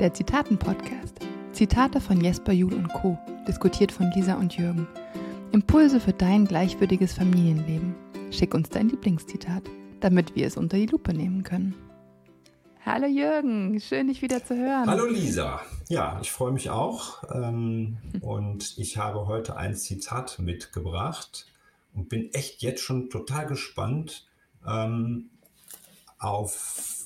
der Zitaten-Podcast. Zitate von Jesper Juhl und Co., diskutiert von Lisa und Jürgen. Impulse für dein gleichwürdiges Familienleben. Schick uns dein Lieblingszitat, damit wir es unter die Lupe nehmen können. Hallo Jürgen, schön dich wieder zu hören. Hallo Lisa, ja, ich freue mich auch ähm, und ich habe heute ein Zitat mitgebracht und bin echt jetzt schon total gespannt ähm, auf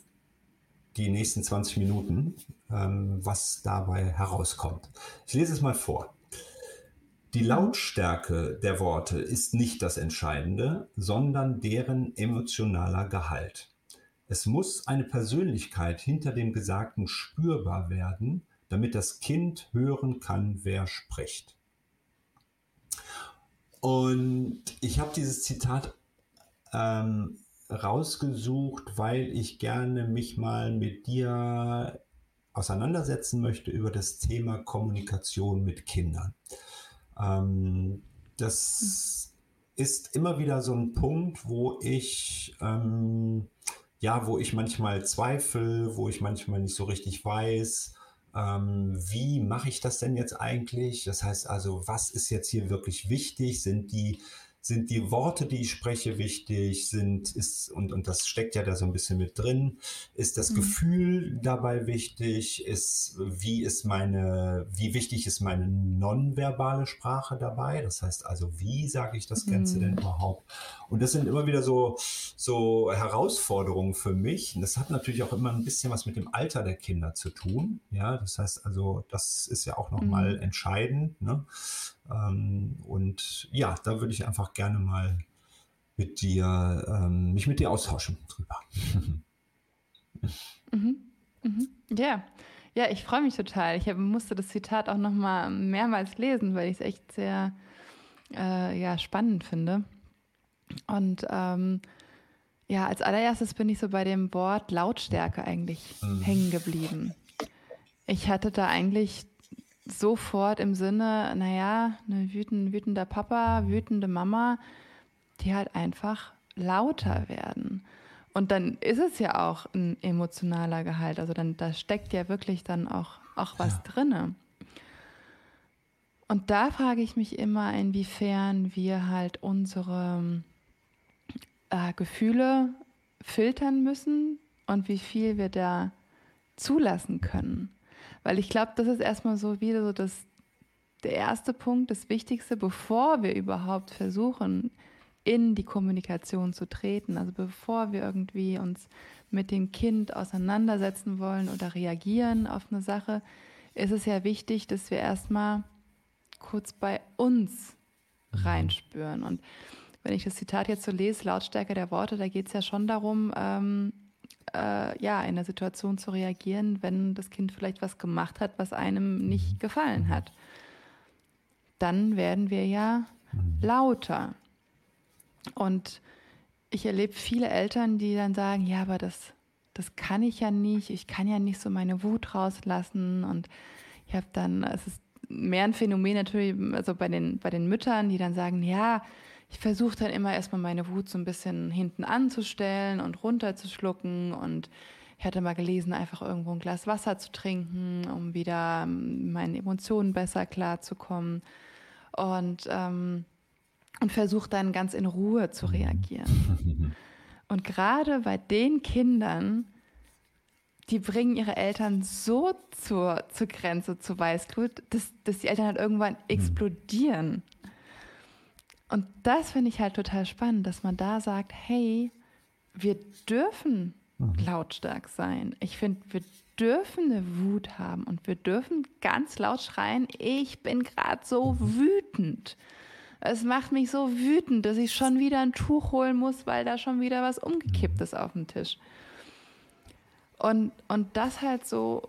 die nächsten 20 Minuten, was dabei herauskommt. Ich lese es mal vor. Die Lautstärke der Worte ist nicht das Entscheidende, sondern deren emotionaler Gehalt. Es muss eine Persönlichkeit hinter dem Gesagten spürbar werden, damit das Kind hören kann, wer spricht. Und ich habe dieses Zitat ähm, rausgesucht, weil ich gerne mich mal mit dir auseinandersetzen möchte über das Thema Kommunikation mit Kindern. Ähm, das ist immer wieder so ein Punkt, wo ich ähm, ja, wo ich manchmal zweifle, wo ich manchmal nicht so richtig weiß, ähm, wie mache ich das denn jetzt eigentlich? Das heißt also, was ist jetzt hier wirklich wichtig? Sind die sind die Worte, die ich spreche, wichtig? Sind, ist, und, und das steckt ja da so ein bisschen mit drin. Ist das mhm. Gefühl dabei wichtig? Ist, wie ist meine, wie wichtig ist meine nonverbale Sprache dabei? Das heißt also, wie sage ich das Ganze mhm. denn überhaupt? Und das sind immer wieder so, so Herausforderungen für mich. Und das hat natürlich auch immer ein bisschen was mit dem Alter der Kinder zu tun. Ja, das heißt also, das ist ja auch nochmal mhm. entscheidend. Ne? Ähm, und ja, da würde ich einfach gerne mal mit dir, ähm, mich mit dir austauschen drüber. mhm. Mhm. Ja. Ja, ich freue mich total. Ich hab, musste das Zitat auch noch mal mehrmals lesen, weil ich es echt sehr äh, ja, spannend finde. Und ähm, ja, als allererstes bin ich so bei dem Wort Lautstärke eigentlich mhm. hängen geblieben. Ich hatte da eigentlich sofort im Sinne, naja, ein wütend, wütender Papa, wütende Mama, die halt einfach lauter werden. Und dann ist es ja auch ein emotionaler Gehalt. Also dann, da steckt ja wirklich dann auch, auch was ja. drinne. Und da frage ich mich immer, inwiefern wir halt unsere äh, Gefühle filtern müssen und wie viel wir da zulassen können. Weil ich glaube, das ist erstmal so wieder so das, der erste Punkt, das Wichtigste, bevor wir überhaupt versuchen, in die Kommunikation zu treten. Also bevor wir irgendwie uns mit dem Kind auseinandersetzen wollen oder reagieren auf eine Sache, ist es ja wichtig, dass wir erstmal kurz bei uns reinspüren. Und wenn ich das Zitat jetzt so lese, Lautstärke der Worte, da geht es ja schon darum, ähm, äh, ja, in der Situation zu reagieren, wenn das Kind vielleicht was gemacht hat, was einem nicht gefallen hat. Dann werden wir ja lauter. Und ich erlebe viele Eltern, die dann sagen, ja, aber das, das kann ich ja nicht, ich kann ja nicht so meine Wut rauslassen. Und ich habe dann, es ist mehr ein Phänomen natürlich, also bei den, bei den Müttern, die dann sagen, ja, ich versuche dann immer erstmal meine Wut so ein bisschen hinten anzustellen und runterzuschlucken und ich hatte mal gelesen, einfach irgendwo ein Glas Wasser zu trinken, um wieder ähm, meinen Emotionen besser klarzukommen und, ähm, und versuche dann ganz in Ruhe zu reagieren. Und gerade bei den Kindern, die bringen ihre Eltern so zur, zur Grenze zu Weißglut, dass, dass die Eltern halt irgendwann explodieren. Und das finde ich halt total spannend, dass man da sagt, hey, wir dürfen mhm. lautstark sein. Ich finde, wir dürfen eine Wut haben und wir dürfen ganz laut schreien, ich bin gerade so mhm. wütend. Es macht mich so wütend, dass ich schon wieder ein Tuch holen muss, weil da schon wieder was umgekippt ist auf dem Tisch. Und, und das halt so,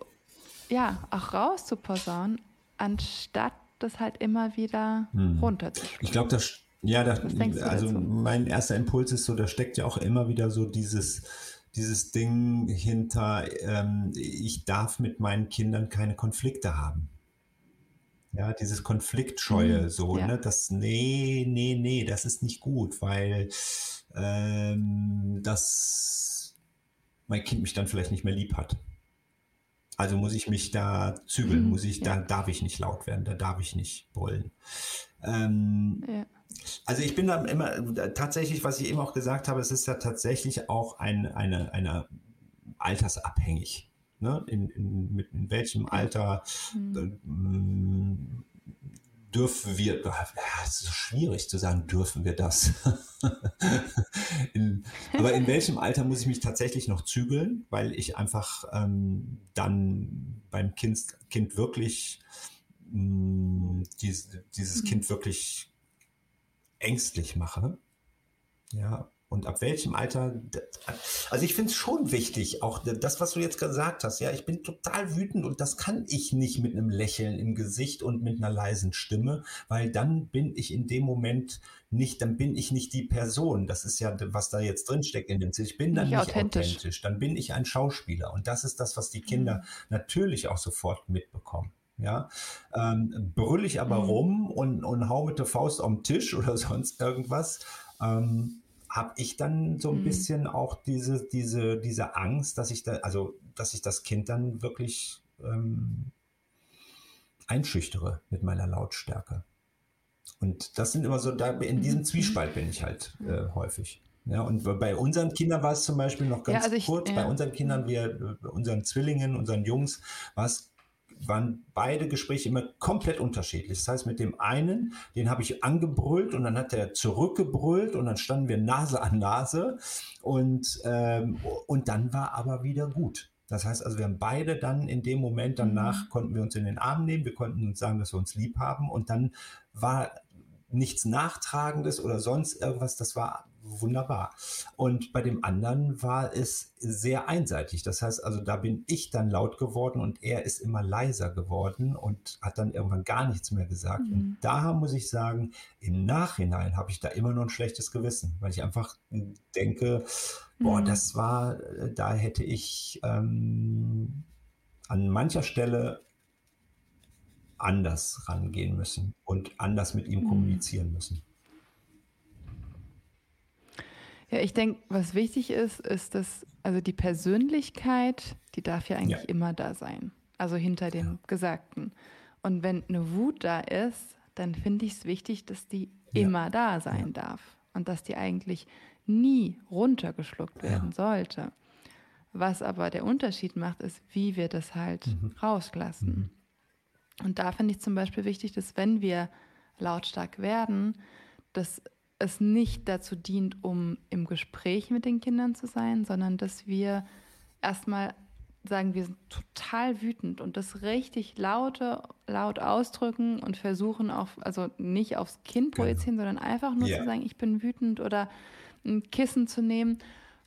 ja, auch rauszuposaunen, anstatt das halt immer wieder mhm. runterzuschlucken. Ich glaube, das ja, da, also dazu? mein erster Impuls ist so, da steckt ja auch immer wieder so dieses, dieses Ding hinter, ähm, ich darf mit meinen Kindern keine Konflikte haben. Ja, dieses Konfliktscheue, mhm, so, ja. ne, das, nee, nee, nee, das ist nicht gut, weil ähm, das mein Kind mich dann vielleicht nicht mehr lieb hat. Also muss ich mich da zügeln, mhm, muss ich, ja. da darf ich nicht laut werden, da darf ich nicht brüllen. Ähm, ja. Also ich bin da immer tatsächlich, was ich eben auch gesagt habe, es ist ja tatsächlich auch ein, eine, eine altersabhängig. Ne? In, in, mit, in welchem Alter mhm. äh, dürfen wir, ja, es ist schwierig zu sagen, dürfen wir das. in, aber in welchem Alter muss ich mich tatsächlich noch zügeln, weil ich einfach ähm, dann beim Kind, kind wirklich mh, mm, dies, dieses mhm. Kind wirklich ängstlich mache. Ja, und ab welchem Alter, also ich finde es schon wichtig, auch das, was du jetzt gesagt hast, ja, ich bin total wütend und das kann ich nicht mit einem Lächeln im Gesicht und mit einer leisen Stimme, weil dann bin ich in dem Moment nicht, dann bin ich nicht die Person. Das ist ja, was da jetzt drinsteckt in dem Ziel. Ich bin dann nicht, nicht authentisch. authentisch. Dann bin ich ein Schauspieler. Und das ist das, was die Kinder mhm. natürlich auch sofort mitbekommen. Ja, ähm, brüll ich aber mhm. rum und, und hau mit der Faust am Tisch oder sonst irgendwas, ähm, habe ich dann so ein mhm. bisschen auch diese, diese, diese Angst, dass ich da, also dass ich das Kind dann wirklich ähm, einschüchtere mit meiner Lautstärke. Und das sind immer so, da in diesem mhm. Zwiespalt bin ich halt äh, häufig. Ja, und bei unseren Kindern war es zum Beispiel noch ganz ja, also ich, kurz, ja. bei unseren Kindern, wir, unseren Zwillingen, unseren Jungs, war es waren beide Gespräche immer komplett unterschiedlich. Das heißt, mit dem einen, den habe ich angebrüllt und dann hat er zurückgebrüllt und dann standen wir Nase an Nase und, ähm, und dann war aber wieder gut. Das heißt also, wir haben beide dann in dem Moment danach, mhm. konnten wir uns in den Arm nehmen, wir konnten uns sagen, dass wir uns lieb haben und dann war nichts Nachtragendes oder sonst irgendwas, das war wunderbar. Und bei dem anderen war es sehr einseitig. Das heißt also, da bin ich dann laut geworden und er ist immer leiser geworden und hat dann irgendwann gar nichts mehr gesagt. Mhm. Und da muss ich sagen, im Nachhinein habe ich da immer noch ein schlechtes Gewissen, weil ich einfach denke, boah, mhm. das war, da hätte ich ähm, an mancher Stelle anders rangehen müssen und anders mit ihm mhm. kommunizieren müssen. Ja, ich denke, was wichtig ist, ist, dass also die Persönlichkeit, die darf ja eigentlich ja. immer da sein. Also hinter dem ja. Gesagten. Und wenn eine Wut da ist, dann finde ich es wichtig, dass die ja. immer da sein darf. Und dass die eigentlich nie runtergeschluckt werden sollte. Was aber der Unterschied macht, ist, wie wir das halt mhm. rauslassen. Mhm. Und da finde ich zum Beispiel wichtig, dass wenn wir lautstark werden, dass es nicht dazu dient, um im Gespräch mit den Kindern zu sein, sondern dass wir erstmal sagen, wir sind total wütend und das richtig laute, laut ausdrücken und versuchen auch, also nicht aufs Kind genau. projizieren, genau. sondern einfach nur yeah. zu sagen, ich bin wütend oder ein Kissen zu nehmen,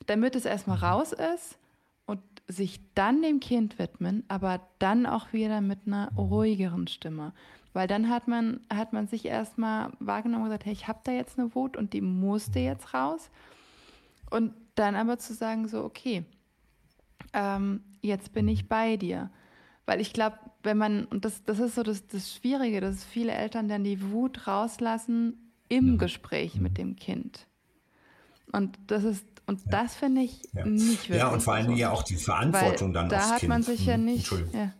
damit es erstmal mhm. raus ist und sich dann dem Kind widmen, aber dann auch wieder mit einer mhm. ruhigeren Stimme. Weil dann hat man, hat man sich erstmal wahrgenommen und gesagt, hey, ich habe da jetzt eine Wut und die musste jetzt raus. Und dann aber zu sagen, so, okay, ähm, jetzt bin ich bei dir. Weil ich glaube, wenn man, und das, das ist so das, das Schwierige, dass viele Eltern dann die Wut rauslassen im Gespräch mit dem Kind. Und das ist, und ja. das finde ich ja. nicht wirklich. Ja, und vor Dingen ja auch die Verantwortung dann da hat man sich ja hm, nicht. Ja.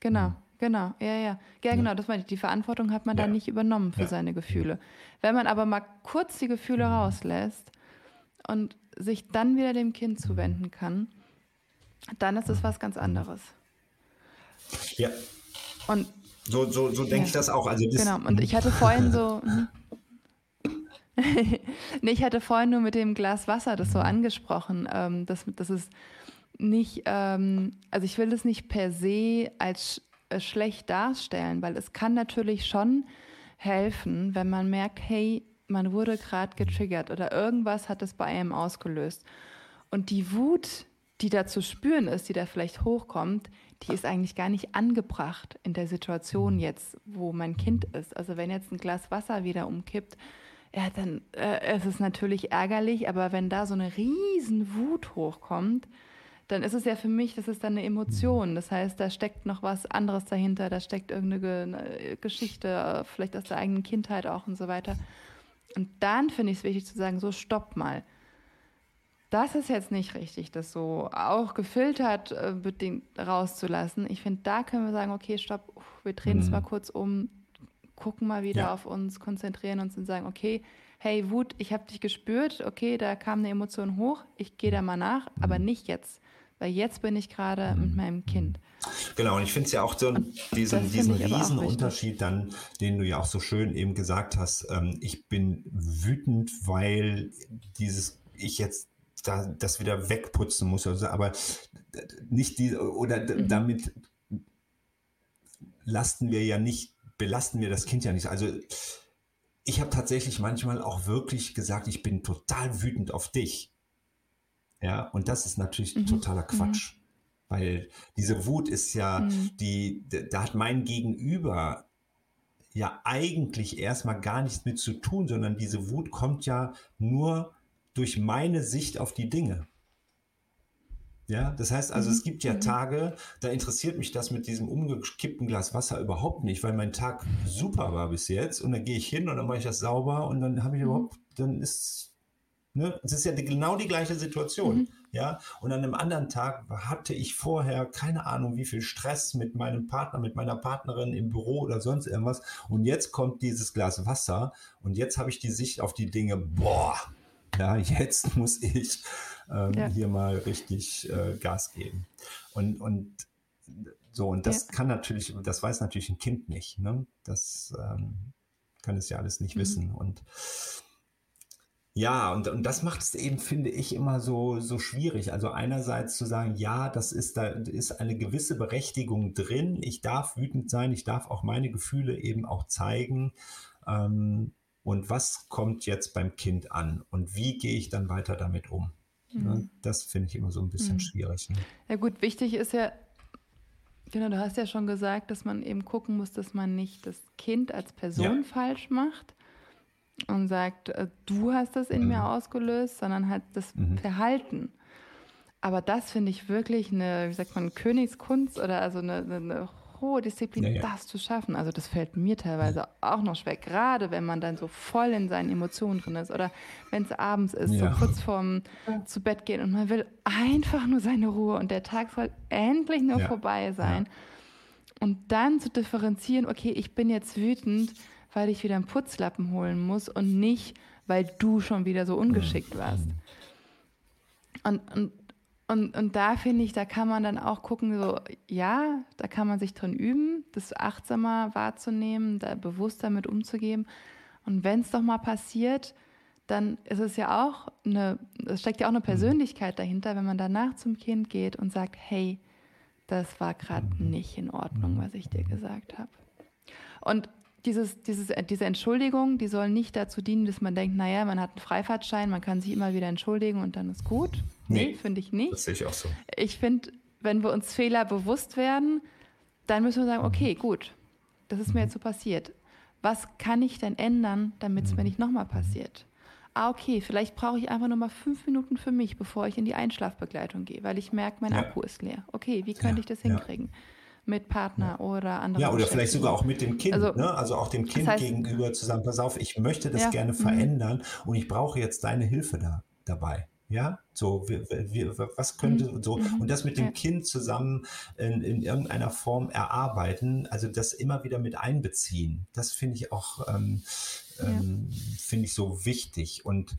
Genau. Mhm. Genau, ja, ja. Ja, genau, das meine ich. Die Verantwortung hat man ja. dann nicht übernommen für ja. seine Gefühle. Wenn man aber mal kurz die Gefühle mhm. rauslässt und sich dann wieder dem Kind mhm. zuwenden kann, dann ist es was ganz anderes. Ja. Und so, so, so denke ja. ich das auch. Also das, genau, und ich hatte vorhin so. Nee, ich hatte vorhin nur mit dem Glas Wasser das so mhm. angesprochen, ähm, dass, dass es nicht, ähm, also ich will es nicht per se als schlecht darstellen, weil es kann natürlich schon helfen, wenn man merkt, hey, man wurde gerade getriggert oder irgendwas hat es bei einem ausgelöst. Und die Wut, die da zu spüren ist, die da vielleicht hochkommt, die ist eigentlich gar nicht angebracht in der Situation jetzt, wo mein Kind ist. Also wenn jetzt ein Glas Wasser wieder umkippt, ja, dann äh, ist es natürlich ärgerlich, aber wenn da so eine riesen Wut hochkommt, dann ist es ja für mich, das ist dann eine Emotion. Das heißt, da steckt noch was anderes dahinter, da steckt irgendeine Geschichte, vielleicht aus der eigenen Kindheit auch und so weiter. Und dann finde ich es wichtig zu sagen, so stopp mal. das ist jetzt nicht richtig, das so auch gefiltert äh, bedingt rauszulassen. Ich finde, da können wir sagen, okay, stopp, wir drehen es mhm. mal kurz um, gucken mal wieder ja. auf uns, konzentrieren uns und sagen, okay, hey Wut, ich habe dich gespürt, okay, da kam eine Emotion hoch, ich gehe da mal nach, mhm. aber nicht jetzt, weil jetzt bin ich gerade mhm. mit meinem Kind. Genau, und ich finde es ja auch so diesen, diesen riesen Unterschied dann, den du ja auch so schön eben gesagt hast, ähm, ich bin wütend, weil dieses, ich jetzt da, das wieder wegputzen muss, also, aber nicht die, oder mhm. damit lasten wir ja nicht, belasten wir das Kind ja nicht. Also ich habe tatsächlich manchmal auch wirklich gesagt, ich bin total wütend auf dich. Ja, und das ist natürlich mhm. totaler Quatsch. Mhm. Weil diese Wut ist ja, mhm. die, da hat mein Gegenüber ja eigentlich erstmal gar nichts mit zu tun, sondern diese Wut kommt ja nur durch meine Sicht auf die Dinge. Ja, das heißt also, mhm. es gibt ja mhm. Tage, da interessiert mich das mit diesem umgekippten Glas Wasser überhaupt nicht, weil mein Tag super war bis jetzt und dann gehe ich hin und dann mache ich das sauber und dann habe ich mhm. überhaupt, dann ist, ne, es ist ja die, genau die gleiche Situation. Mhm. Ja, und an einem anderen Tag hatte ich vorher keine Ahnung, wie viel Stress mit meinem Partner, mit meiner Partnerin im Büro oder sonst irgendwas. Und jetzt kommt dieses Glas Wasser und jetzt habe ich die Sicht auf die Dinge, boah, ja, jetzt muss ich ähm, ja. hier mal richtig äh, Gas geben. Und, und so, und das ja. kann natürlich, das weiß natürlich ein Kind nicht. Ne? Das ähm, kann es ja alles nicht mhm. wissen. Und ja, und, und das macht es eben, finde ich, immer so, so schwierig. Also einerseits zu sagen, ja, das ist, da ist eine gewisse Berechtigung drin. Ich darf wütend sein, ich darf auch meine Gefühle eben auch zeigen. Ähm, und was kommt jetzt beim Kind an? Und wie gehe ich dann weiter damit um? Mhm. Das finde ich immer so ein bisschen mhm. schwierig. Ne? Ja gut, wichtig ist ja, genau, du hast ja schon gesagt, dass man eben gucken muss, dass man nicht das Kind als Person ja. falsch macht und sagt, äh, du hast das in mhm. mir ausgelöst, sondern halt das mhm. Verhalten. Aber das finde ich wirklich eine, wie sagt man, Königskunst oder also eine, eine hohe Disziplin, ja, ja. das zu schaffen. Also das fällt mir teilweise ja. auch noch schwer, gerade wenn man dann so voll in seinen Emotionen drin ist oder wenn es abends ist, so kurz vorm zu Bett gehen und man will einfach nur seine Ruhe und der Tag soll endlich nur vorbei sein. Und dann zu differenzieren, okay, ich bin jetzt wütend, weil ich wieder einen Putzlappen holen muss und nicht, weil du schon wieder so ungeschickt warst. Und, und und, und da finde ich, da kann man dann auch gucken, so, ja, da kann man sich drin üben, das achtsamer wahrzunehmen, da bewusst damit umzugehen. Und wenn es doch mal passiert, dann ist es ja auch eine, es steckt ja auch eine mhm. Persönlichkeit dahinter, wenn man danach zum Kind geht und sagt, hey, das war gerade mhm. nicht in Ordnung, was ich dir gesagt habe. Und dieses, dieses, äh, diese Entschuldigung, die soll nicht dazu dienen, dass man denkt, naja, man hat einen Freifahrtschein, man kann sich immer wieder entschuldigen und dann ist gut. Nee, nee finde ich nicht. Das sehe ich auch so. Ich finde, wenn wir uns Fehler bewusst werden, dann müssen wir sagen, okay, gut, das ist mir jetzt so passiert. Was kann ich denn ändern, damit es mir nicht nochmal passiert? Ah, okay, vielleicht brauche ich einfach nur mal fünf Minuten für mich, bevor ich in die Einschlafbegleitung gehe, weil ich merke, mein ja. Akku ist leer. Okay, wie könnte ja, ich das hinkriegen? Ja mit Partner oder anderen. Ja, oder vielleicht sogar auch mit dem Kind, also, ne? also auch dem Kind das heißt, gegenüber zusammen, pass auf, ich möchte das ja, gerne mhm. verändern mh. und ich brauche jetzt deine Hilfe da, dabei. Ja, so, wie, wie, was könnte mhm. so, mhm. und das mit dem ja. Kind zusammen in, in, irgendeiner Form erarbeiten, also das immer wieder mit einbeziehen, das finde ich auch, ähm, ja. ähm, finde ich so wichtig und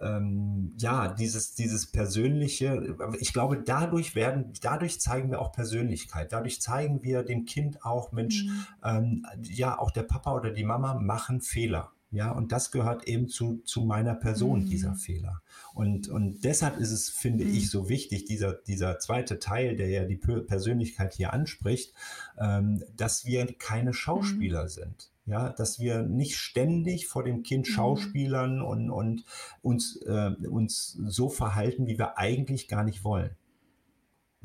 ähm, ja, dieses, dieses persönliche, ich glaube, dadurch werden, dadurch zeigen wir auch Persönlichkeit. Dadurch zeigen wir dem Kind auch, Mensch, mhm. ähm, ja, auch der Papa oder die Mama machen Fehler. Ja, und das gehört eben zu, zu meiner Person, mhm. dieser Fehler. Und, und deshalb ist es, finde mhm. ich, so wichtig, dieser, dieser zweite Teil, der ja die Persönlichkeit hier anspricht, ähm, dass wir keine Schauspieler mhm. sind. Ja, dass wir nicht ständig vor dem Kind mhm. schauspielern und, und uns, äh, uns so verhalten, wie wir eigentlich gar nicht wollen.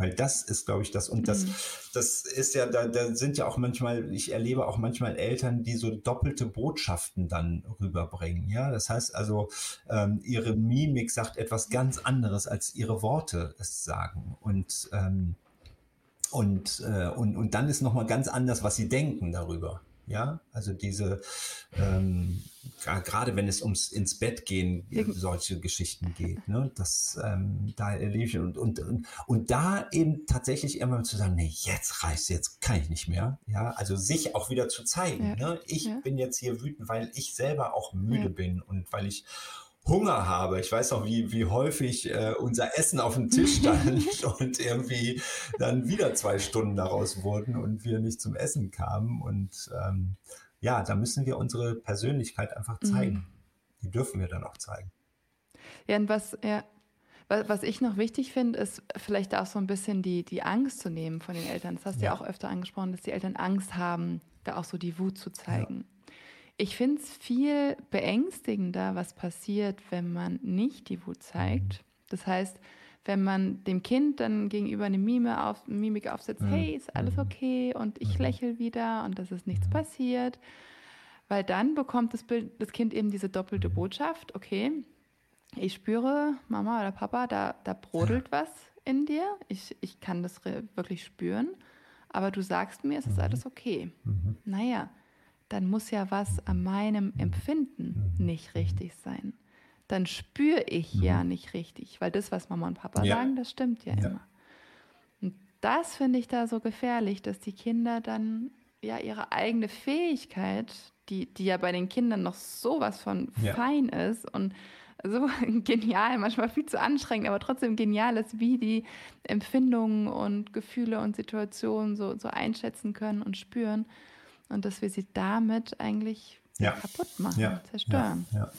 Weil das ist, glaube ich, das. Und das, mhm. das ist ja, da, da sind ja auch manchmal, ich erlebe auch manchmal Eltern, die so doppelte Botschaften dann rüberbringen. Ja, das heißt also, ähm, ihre Mimik sagt etwas ganz anderes, als ihre Worte es sagen. Und, ähm, und, äh, und, und dann ist nochmal ganz anders, was sie denken darüber. Ja, also diese, ähm, gerade wenn es ums ins Bett gehen, solche Geschichten geht, ne? das ähm, da ich und, und, und, und da eben tatsächlich immer zu sagen, nee, jetzt reicht's, jetzt kann ich nicht mehr. Ja, also sich auch wieder zu zeigen. Ja. Ne? Ich ja. bin jetzt hier wütend, weil ich selber auch müde ja. bin und weil ich Hunger habe. Ich weiß noch, wie, wie häufig äh, unser Essen auf dem Tisch stand und irgendwie dann wieder zwei Stunden daraus wurden und wir nicht zum Essen kamen. Und ähm, ja, da müssen wir unsere Persönlichkeit einfach mhm. zeigen. Mhm. Die dürfen wir dann auch zeigen. Ja, und was, ja, was ich noch wichtig finde, ist vielleicht auch so ein bisschen die, die Angst zu nehmen von den Eltern. Das hast du ja. ja auch öfter angesprochen, dass die Eltern Angst haben, da auch so die Wut zu zeigen. Ja. Ich finde es viel beängstigender, was passiert, wenn man nicht die Wut zeigt. Das heißt, wenn man dem Kind dann gegenüber eine Mime auf, Mimik aufsetzt, mhm. hey, ist alles mhm. okay und ich mhm. lächle wieder und das ist nichts passiert. Weil dann bekommt das, Bild, das Kind eben diese doppelte Botschaft, okay, ich spüre, Mama oder Papa, da, da brodelt was in dir. Ich, ich kann das wirklich spüren. Aber du sagst mir, es ist alles okay. Mhm. Naja, dann muss ja was an meinem Empfinden nicht richtig sein. Dann spüre ich mhm. ja nicht richtig, weil das, was Mama und Papa ja. sagen, das stimmt ja, ja. immer. Und das finde ich da so gefährlich, dass die Kinder dann ja ihre eigene Fähigkeit, die, die ja bei den Kindern noch sowas von ja. fein ist und so genial, manchmal viel zu anstrengend, aber trotzdem genial ist, wie die Empfindungen und Gefühle und Situationen so, so einschätzen können und spüren und dass wir sie damit eigentlich ja. kaputt machen, ja. zerstören. Ja.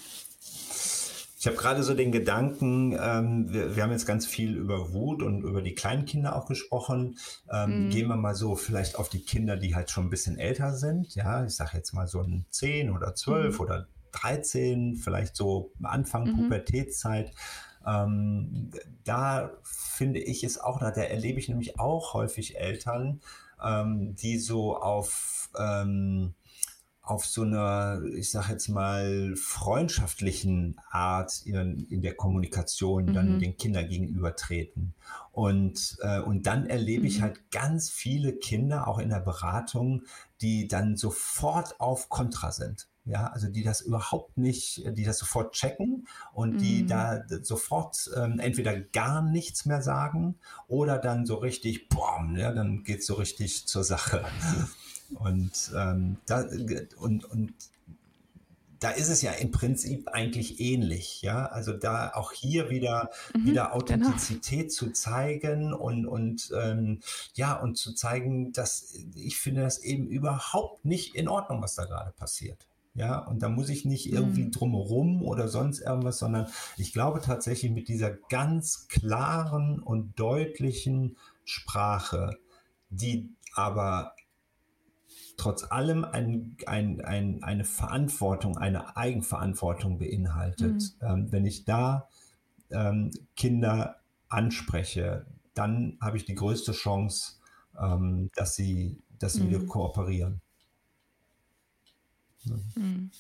Ich habe gerade so den Gedanken, ähm, wir, wir, haben jetzt ganz viel über Wut und über die kleinen Kinder auch gesprochen. Ähm, mm. Gehen wir mal so vielleicht auf die Kinder, die halt schon ein bisschen älter sind. Ja, ich sage jetzt mal so ein 10 oder 12 mm. oder 13, vielleicht so Anfang mm Pubertätszeit. Ähm, da finde ich es auch, da erlebe ich nämlich auch häufig Eltern, ähm, die so auf, ähm, auf so einer, ich sag jetzt mal, freundschaftlichen Art in, in der Kommunikation mhm. dann den Kindern gegenüber treten. Und, äh, und dann erlebe mhm. ich halt ganz viele Kinder, auch in der Beratung, die dann sofort auf Kontra sind ja, also die das überhaupt nicht, die das sofort checken und die mm. da sofort ähm, entweder gar nichts mehr sagen oder dann so richtig, boah, ja, dann geht es so richtig zur Sache. Und, ähm, da, und, und da ist es ja im Prinzip eigentlich ähnlich, ja. Also da auch hier wieder, mhm, wieder genau. Authentizität genau. zu zeigen und, und ähm, ja, und zu zeigen, dass ich finde das eben überhaupt nicht in Ordnung, was da gerade passiert. Ja, und da muss ich nicht irgendwie mhm. drumherum oder sonst irgendwas, sondern ich glaube tatsächlich mit dieser ganz klaren und deutlichen Sprache, die aber trotz allem ein, ein, ein, eine Verantwortung, eine Eigenverantwortung beinhaltet. Mhm. Ähm, wenn ich da ähm, Kinder anspreche, dann habe ich die größte Chance, ähm, dass sie, dass sie mhm. wieder kooperieren. Mhm.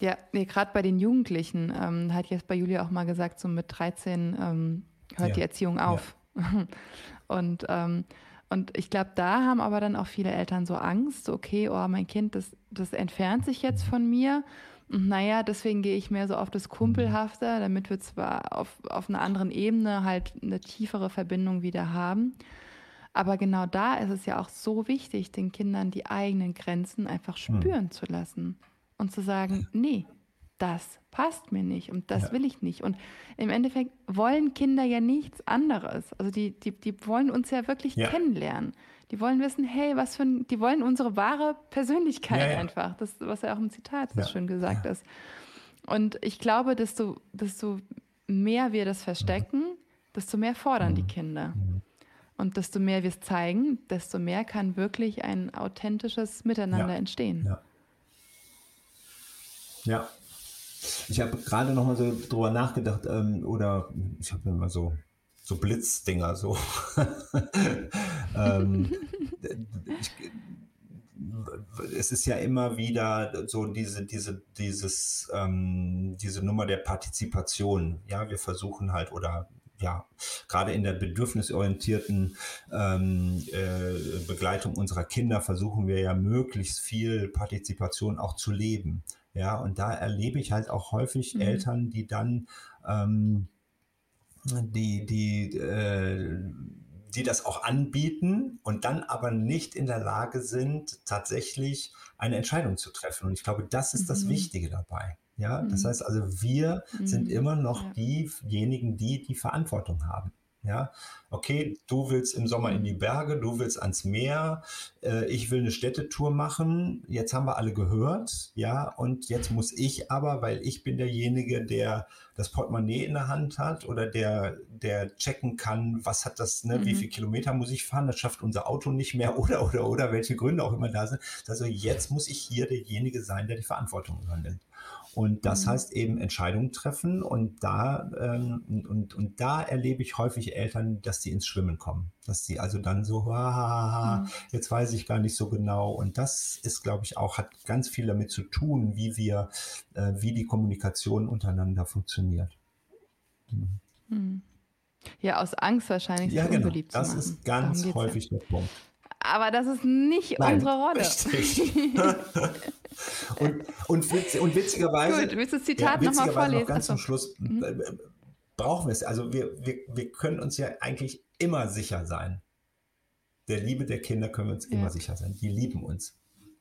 Ja, nee, gerade bei den Jugendlichen ähm, hat jetzt bei Julia auch mal gesagt, so mit 13 ähm, hört ja. die Erziehung auf. Ja. und, ähm, und ich glaube, da haben aber dann auch viele Eltern so Angst, so, okay, oh, mein Kind, das, das entfernt sich jetzt von mir. Und naja, deswegen gehe ich mehr so auf das Kumpelhafte, damit wir zwar auf, auf einer anderen Ebene halt eine tiefere Verbindung wieder haben. Aber genau da ist es ja auch so wichtig, den Kindern die eigenen Grenzen einfach hm. spüren mhm. zu lassen und zu sagen, nee, das passt mir nicht und das ja. will ich nicht. Und im Endeffekt wollen Kinder ja nichts anderes. Also die, die, die wollen uns ja wirklich ja. kennenlernen. Die wollen wissen, hey, was für ein, die wollen unsere wahre Persönlichkeit ja, einfach. Das, was ja auch im Zitat so schön gesagt ist. Und ich glaube, desto, desto mehr wir das verstecken, desto mehr fordern die hm. Kinder. Und desto mehr wir es zeigen, desto mehr kann wirklich ein authentisches Miteinander ja. entstehen. Ja. ja. Ich habe gerade noch mal so drüber nachgedacht, ähm, oder ich habe immer so, so Blitzdinger, so. ähm, ich, es ist ja immer wieder so diese, diese, dieses, ähm, diese Nummer der Partizipation. Ja, wir versuchen halt, oder ja, gerade in der bedürfnisorientierten ähm, äh, Begleitung unserer Kinder versuchen wir ja möglichst viel Partizipation auch zu leben. Ja, und da erlebe ich halt auch häufig mhm. Eltern, die dann ähm, die, die, äh, die das auch anbieten und dann aber nicht in der Lage sind, tatsächlich eine Entscheidung zu treffen. Und ich glaube, das ist mhm. das Wichtige dabei. Ja, das mhm. heißt also, wir mhm. sind immer noch ja. diejenigen, die die Verantwortung haben. Ja, okay, du willst im Sommer in die mhm. Berge, du willst ans Meer, äh, ich will eine Städtetour machen. Jetzt haben wir alle gehört, ja, und jetzt muss ich aber, weil ich bin derjenige, der das Portemonnaie in der Hand hat oder der, der checken kann, was hat das, ne, mhm. wie viele Kilometer muss ich fahren, das schafft unser Auto nicht mehr oder, oder, oder, welche Gründe auch immer da sind. Also jetzt muss ich hier derjenige sein, der die Verantwortung übernimmt. Und das mhm. heißt eben Entscheidungen treffen. Und da, ähm, und, und da erlebe ich häufig Eltern, dass die ins Schwimmen kommen. Dass sie also dann so, ah, mhm. jetzt weiß ich gar nicht so genau. Und das ist, glaube ich, auch, hat ganz viel damit zu tun, wie wir, äh, wie die Kommunikation untereinander funktioniert. Mhm. mhm. Ja, aus Angst wahrscheinlich, ja, genau. unbeliebt das zu machen. Das ist ganz häufig ja. der Punkt. Aber das ist nicht Nein, unsere Rolle. Richtig. und, und, witz, und witzigerweise. Gut, willst du das Zitat ja, nochmal vorlesen? Noch ganz zum Schluss mhm. Äh, brauchen wir es. Also wir, wir, wir können uns ja eigentlich immer sicher sein. Der Liebe der Kinder können wir uns ja. immer sicher sein. Die lieben uns.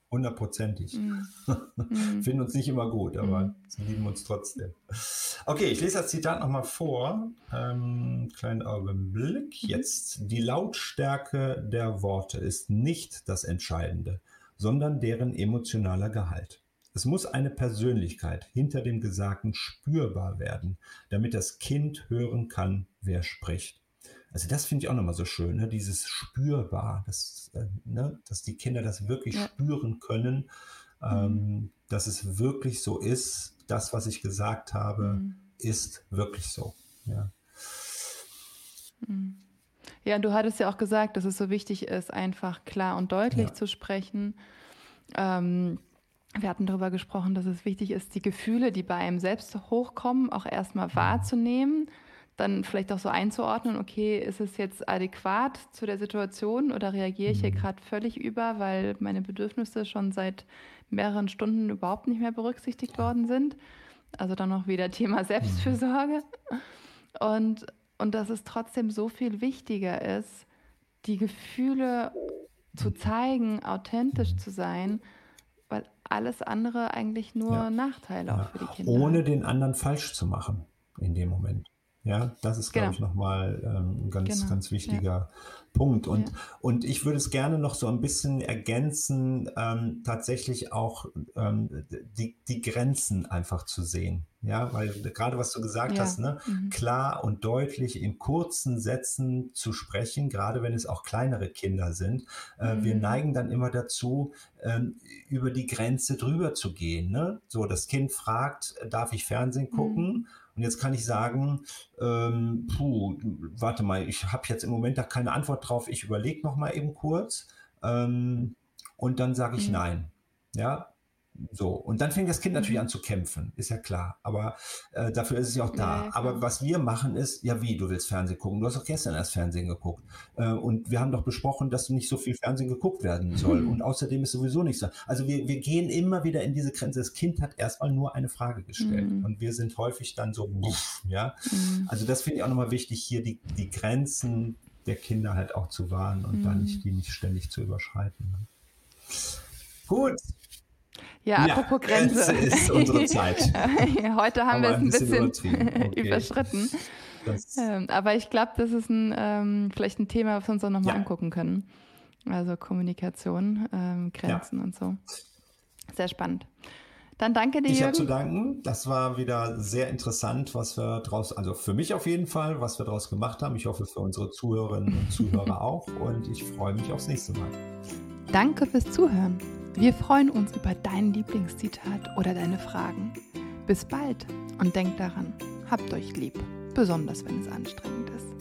Hundertprozentig. Mm. Finden uns nicht immer gut, aber mm. sie lieben uns trotzdem. Okay, ich lese das Zitat nochmal vor. Ähm, kleinen Augenblick. Mhm. Jetzt. Die Lautstärke der Worte ist nicht das Entscheidende, sondern deren emotionaler Gehalt. Es muss eine Persönlichkeit hinter dem Gesagten spürbar werden, damit das Kind hören kann, wer spricht. Also das finde ich auch nochmal so schön, ne? dieses spürbar, dass, äh, ne? dass die Kinder das wirklich ja. spüren können, ähm, mhm. dass es wirklich so ist, das, was ich gesagt habe, mhm. ist wirklich so. Ja. Mhm. Ja, du hattest ja auch gesagt, dass es so wichtig ist, einfach klar und deutlich ja. zu sprechen. Ähm, wir hatten darüber gesprochen, dass es wichtig ist, die Gefühle, die bei einem selbst hochkommen, auch erstmal mhm. wahrzunehmen dann vielleicht auch so einzuordnen, okay, ist es jetzt adäquat zu der Situation oder reagiere ich hier mhm. gerade völlig über, weil meine Bedürfnisse schon seit mehreren Stunden überhaupt nicht mehr berücksichtigt worden sind. Also dann noch wieder Thema Selbstfürsorge. Und, und dass es trotzdem so viel wichtiger ist, die Gefühle zu zeigen, authentisch zu sein, weil alles andere eigentlich nur ja. Nachteile auch für die Kinder Ohne den anderen falsch zu machen in dem Moment. Ja, das ist, glaube genau. ich, nochmal ähm, ein ganz, genau. ganz wichtiger ja. Punkt. Und, ja. und ich würde es gerne noch so ein bisschen ergänzen, ähm, tatsächlich auch ähm, die, die Grenzen einfach zu sehen. Ja, weil gerade was du gesagt ja. hast, ne, mhm. klar und deutlich in kurzen Sätzen zu sprechen, gerade wenn es auch kleinere Kinder sind. Äh, mhm. Wir neigen dann immer dazu, ähm, über die Grenze drüber zu gehen. Ne? So, das Kind fragt, darf ich Fernsehen gucken? Mhm. Und jetzt kann ich sagen, ähm, puh, warte mal, ich habe jetzt im Moment da keine Antwort drauf, ich überlege noch mal eben kurz ähm, und dann sage ich mhm. nein. Ja, so, und dann fängt das Kind natürlich mhm. an zu kämpfen, ist ja klar. Aber äh, dafür ist es ja auch da. Ja, Aber was wir machen ist, ja wie, du willst Fernsehen gucken. Du hast doch gestern erst Fernsehen geguckt. Äh, und wir haben doch besprochen, dass nicht so viel Fernsehen geguckt werden soll. Mhm. Und außerdem ist sowieso nicht so. Also wir, wir gehen immer wieder in diese Grenze. Das Kind hat erstmal nur eine Frage gestellt. Mhm. Und wir sind häufig dann so, buff, ja. Mhm. Also das finde ich auch nochmal wichtig, hier die, die Grenzen der Kinder halt auch zu wahren und dann mhm. nicht, die nicht ständig zu überschreiten. Ne? Gut, ja, apropos ja, Grenze. ist unsere Zeit. Heute haben, haben wir es ein bisschen, bisschen okay. überschritten. Ähm, aber ich glaube, das ist ein, ähm, vielleicht ein Thema, was wir uns auch nochmal ja. angucken können. Also Kommunikation, ähm, Grenzen ja. und so. Sehr spannend. Dann danke dir. Ich habe zu danken. Das war wieder sehr interessant, was wir daraus, also für mich auf jeden Fall, was wir daraus gemacht haben. Ich hoffe für unsere Zuhörerinnen und Zuhörer auch. Und ich freue mich aufs nächste Mal. Danke fürs Zuhören. Wir freuen uns über dein Lieblingszitat oder deine Fragen. Bis bald und denkt daran, habt euch lieb, besonders wenn es anstrengend ist.